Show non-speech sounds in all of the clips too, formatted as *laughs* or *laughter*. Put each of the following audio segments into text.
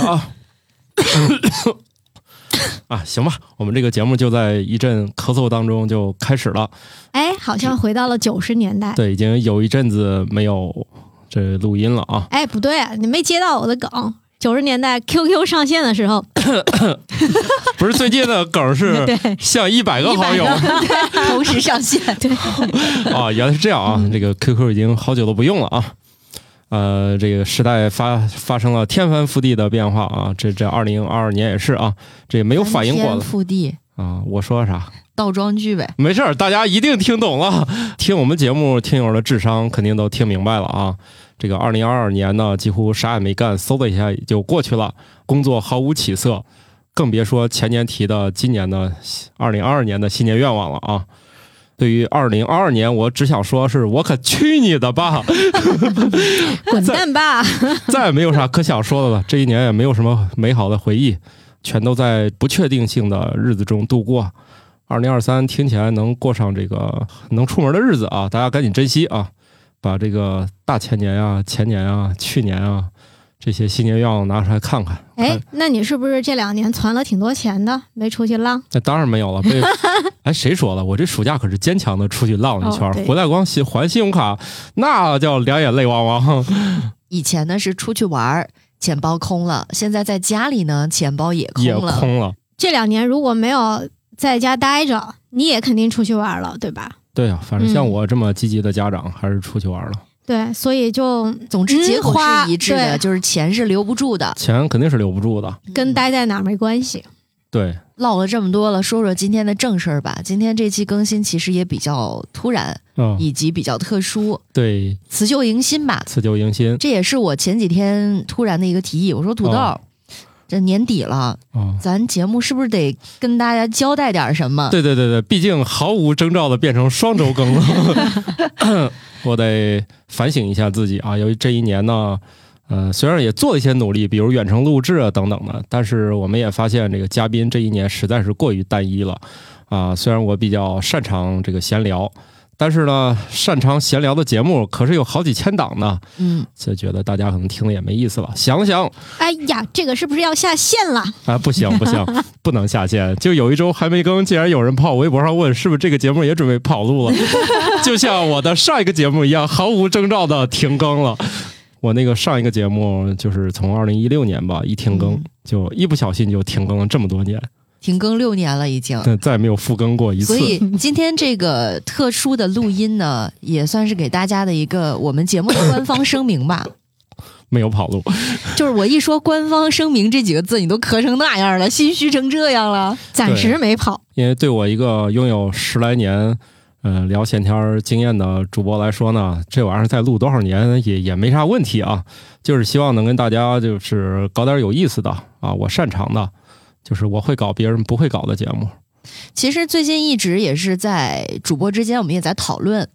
啊 *coughs* 啊，行吧，我们这个节目就在一阵咳嗽当中就开始了。哎，好像回到了九十年代。对，已经有一阵子没有这录音了啊。哎，不对啊，你没接到我的梗。九十年代 QQ 上线的时候，*coughs* 不是最近的梗是 *laughs* 对像一百个好友同时上线，对，*laughs* 啊，原来是这样啊，这个 QQ 已经好久都不用了啊。呃，这个时代发发生了天翻覆地的变化啊，这这二零二二年也是啊，这也没有反应过翻天来覆地，啊。我说啥？倒装句呗。没事儿，大家一定听懂了。听我们节目，听友的智商肯定都听明白了啊。这个二零二二年呢，几乎啥也没干，嗖的一下也就过去了，工作毫无起色，更别说前年提的今年的二零二二年的新年愿望了啊。对于二零二二年，我只想说是我可去你的吧！*laughs* 滚蛋吧！*laughs* 再也没有啥可想说的了。这一年也没有什么美好的回忆，全都在不确定性的日子中度过。二零二三听起来能过上这个能出门的日子啊，大家赶紧珍惜啊！把这个大前年啊、前年啊、去年啊这些新年愿望拿出来看看。哎，那你是不是这两年存了挺多钱的，没出去浪？那当然没有了。被哎，谁说了？我这暑假可是坚强的出去浪了一圈，哦回来光信还信用卡，那叫两眼泪汪汪。*laughs* 以前呢是出去玩，钱包空了；现在在家里呢，钱包也空也了。空了。这两年如果没有在家待着，你也肯定出去玩了，对吧？对呀、反正像嗯我这么积极的家长，还是出去玩了。对，所以就总之，结果是一致的，对就是钱是留不住的。钱肯定是留不住的。跟待在哪儿没关系。对，唠了这么多了，说说今天的正事儿吧。今天这期更新其实也比较突然，嗯，以及比较特殊，对，辞旧迎新吧。辞旧迎新这也是我前几天突然的一个提议。我说土豆，哦这年底了，啊。咱节目是不是得跟大家交代点什么？对对对对，毕竟毫无征兆的变成双周更了，*laughs* *coughs* *coughs* 我得反省一下自己啊。由于这一年呢，呃，虽然也做一些努力，比如远程录制啊等等的，但是我们也发现这个嘉宾这一年实在是过于单一了啊。虽然我比较擅长这个闲聊，但是呢，擅长闲聊的节目可是有好几千档呢，嗯，就觉得大家可能听了也没意思了。想想，哎呀，这个是不是要下线了？啊，不行不行，*laughs* 不能下线。就有一周还没更，竟然有人跑我微博上问，是不是这个节目也准备跑路了？*laughs* 就像我的上一个节目一样，毫无征兆的停更了。我那个上一个节目就是从二零一六年吧，一停更嗯就一不小心就停更了这么多年，停更六年了已经。但再也没有复更过一次所。以今天这个特殊的录音呢，也算是给大家的一个我们节目的官方声明吧。*laughs* 没有跑路，*laughs* 就是我一说“官方声明”这几个字，你都咳成那样了，心虚成这样了。暂时没跑。因为对我一个拥有十来年。嗯，聊闲天经验的主播来说呢，这玩意儿再录多少年也也没啥问题啊。就是希望能跟大家就是搞点有意思的啊，我擅长的，就是我会搞别人不会搞的节目。其实最近一直也是在主播之间，我们也在讨论，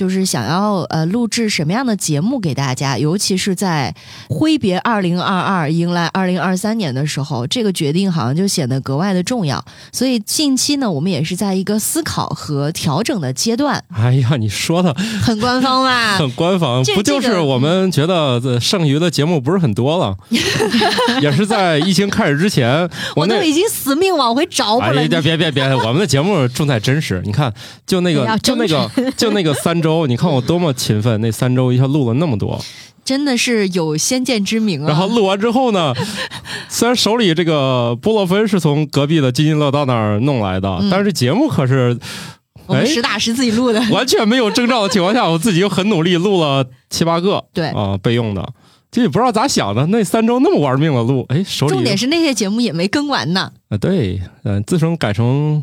就是想要呃录制什么样的节目给大家，尤其是在挥别二零二二，迎来二零二三年的时候，这个决定好像就显得格外的重要。所以近期呢，我们也是在一个思考和调整的阶段，哎呀，你说的很官方吧？*laughs* 很官方，不就是我们觉得这剩余的节目不是很多了，*laughs* 也是在疫情开始之前，*laughs* 那我都已经死命往回找。哎呀，别别别！我们的节目重在真实。你看，就那个，就那个，就那个三周，你看我多么勤奋，那三周一下录了那么多。真的是有先见之明啊！然后录完之后呢，*laughs* 虽然手里这个布洛芬是从隔壁的津津乐道那儿弄来的，嗯但是节目可是我们哎实打实自己录的。完全没有征兆的情况下，我自己又很努力录了七八个，对啊、备用的。这也不知道咋想的，那三周那么玩命的录，哎，手里重点是那些节目也没更完呢。啊，对，嗯、自从改成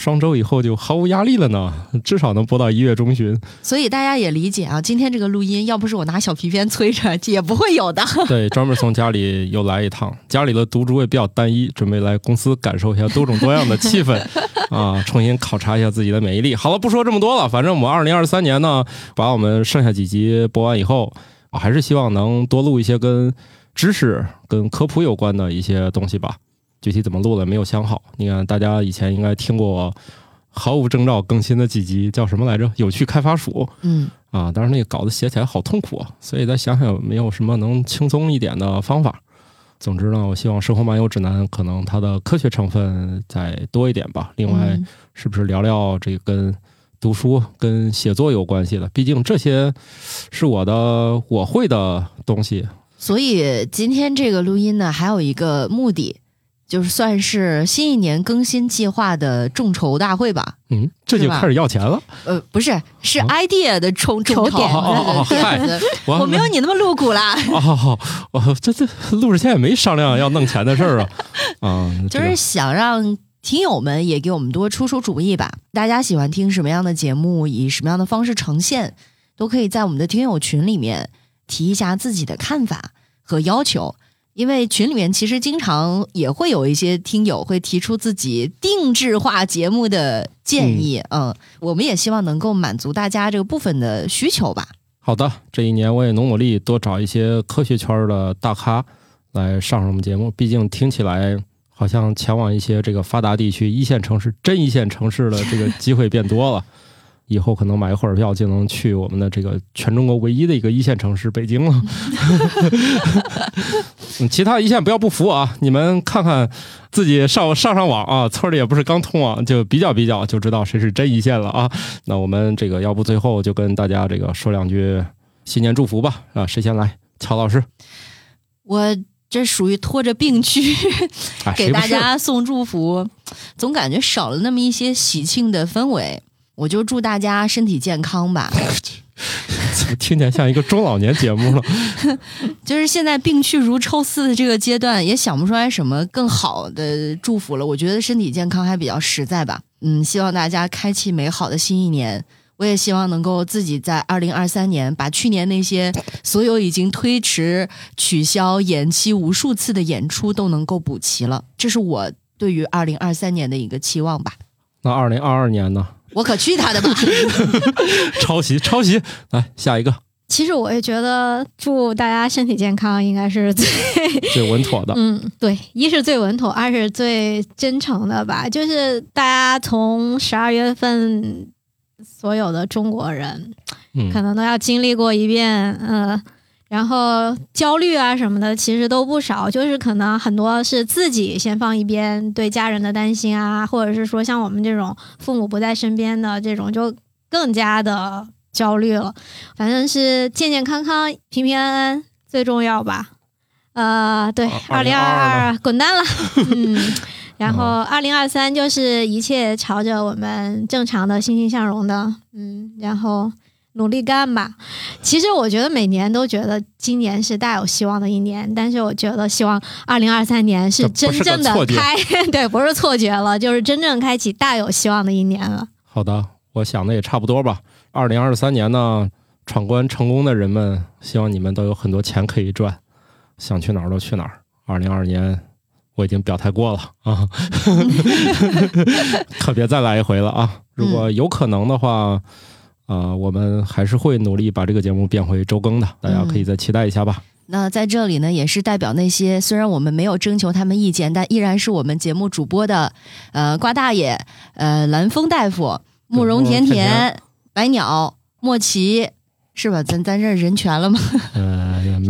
双周以后就毫无压力了呢，*laughs* 至少能播到一月中旬。所以大家也理解啊，今天这个录音要不是我拿小皮鞭催着，*laughs* 也不会有的。*laughs* 对，专门从家里又来一趟，家里的独竹也比较单一，准备来公司感受一下多种多样的气氛啊，重新考察一下自己的免疫力。好了，不说这么多了，反正我们二零二三年呢，把我们剩下几集播完以后，我还是希望能多录一些跟知识、跟科普有关的一些东西吧。具体怎么录的没有想好。你看，大家以前应该听过我毫无征兆更新的几集，叫什么来着？有趣开发署。嗯，啊，但是那个稿子写起来好痛苦啊，所以再想想有没有什么能轻松一点的方法总之呢，我希望《生活漫游指南》可能它的科学成分再多一点吧。另外，嗯是不是聊聊这个跟读书、跟写作有关系的？毕竟这些是我的我会的东西。所以今天这个录音呢，还有一个目的，就是算是新一年更新计划的众筹大会吧。嗯，这就开始要钱了。呃，不是，是啊 idea 的众众筹。筹点哦哦哦 *laughs* 嗨对对对我我没有你那么露骨啦，哦，哦，这这录之前也没商量要弄钱的事儿啊。*laughs* 啊，就是想让听友们也给我们多出出主意吧。大家喜欢听什么样的节目，以什么样的方式呈现，都可以在我们的听友群里面提一下自己的看法和要求。因为群里面其实经常也会有一些听友会提出自己定制化节目的建议，嗯我们也希望能够满足大家这个部分的需求吧。好的，这一年我也努努力，多找一些科学圈的大咖来上上我们节目。毕竟听起来好像前往一些这个发达地区、一线城市、真一线城市的这个机会变多了。以后可能买一火车票就能去我们的这个全中国唯一的一个一线城市北京了。*laughs* 嗯其他一线不要不服啊！你们看看自己上上上网啊，村里也不是刚通网，就比较比较就知道谁是真一线了啊。那我们这个要不最后就跟大家这个说两句新年祝福吧啊！谁先来？乔老师我这属于拖着病去 *laughs* 啊，*laughs* 给大家送祝福，总感觉少了那么一些喜庆的氛围。我就祝大家身体健康吧。怎 *laughs* 么听起来像一个中老年节目了？*laughs* 就是现在病去如抽丝的这个阶段，也想不出来什么更好的祝福了。我觉得身体健康还比较实在吧。嗯，希望大家开启美好的新一年。我也希望能够自己在二零二三年把去年那些所有已经推迟、取消、延期无数次的演出都能够补齐了。这是我对于二零二三年的一个期望吧。那二零二二年呢？我可去他的吧！*laughs* 抄袭抄袭，来下一个其实我也觉得祝大家身体健康应该是最 *laughs* 最稳妥的。嗯，对，一是最稳妥，二是最真诚的吧。就是大家从十二月份，所有的中国人嗯可能都要经历过一遍，呃，然后焦虑啊什么的，其实都不少。就是可能很多是自己先放一边，对家人的担心啊，或者是说像我们这种父母不在身边的这种，就更加的焦虑了。反正是健健康康、平平安安最重要吧。呃，对，啊二零二2022二滚蛋了，*laughs* *laughs* 嗯，然后二零二三就是一切朝着我们正常的欣欣向荣的，嗯，然后努力干吧。其实我觉得每年都觉得今年是大有希望的一年，但是我觉得希望二零二三年是真正的开，*laughs* 对，不是错觉了，就是真正开启大有希望的一年了。好的，我想的也差不多吧。二零二三年呢，闯关成功的人们，希望你们都有很多钱可以赚，想去哪儿都去哪儿。二零二年我已经表态过了啊，*laughs* *laughs* 可别再来一回了啊！如果有可能的话，啊、我们还是会努力把这个节目变回周更的，大家可以再期待一下吧。那在这里呢，也是代表那些虽然我们没有征求他们意见，但依然是我们节目主播的，呃，瓜大爷、呃，蓝峰大夫、慕容甜甜甜、白鸟、莫奇，是吧？咱咱这人全了吗？*laughs* 呃，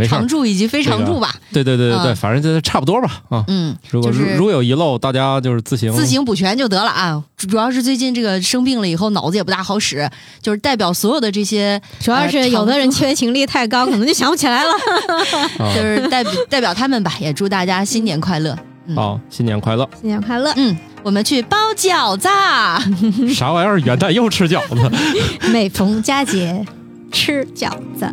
没事常，驻以及非常驻吧。对对对对对，嗯反正就差不多吧啊。嗯，如果、就是如果有遗漏，大家就是自行自行补全就得了啊。主主要是最近这个生病了以后，脑子也不大好使，就是代表所有的这些，主要是有的人缺勤力太高，可能就想不起来了。*laughs* 啊就。是代表代表他们吧，也祝大家新年快乐。嗯好，新年快乐！新年快乐，嗯，我们去包饺子。*laughs* 啥玩意儿？元旦又吃饺子？*laughs* 每逢佳节吃饺子。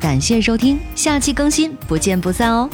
感谢收听，下期更新，不见不散哦。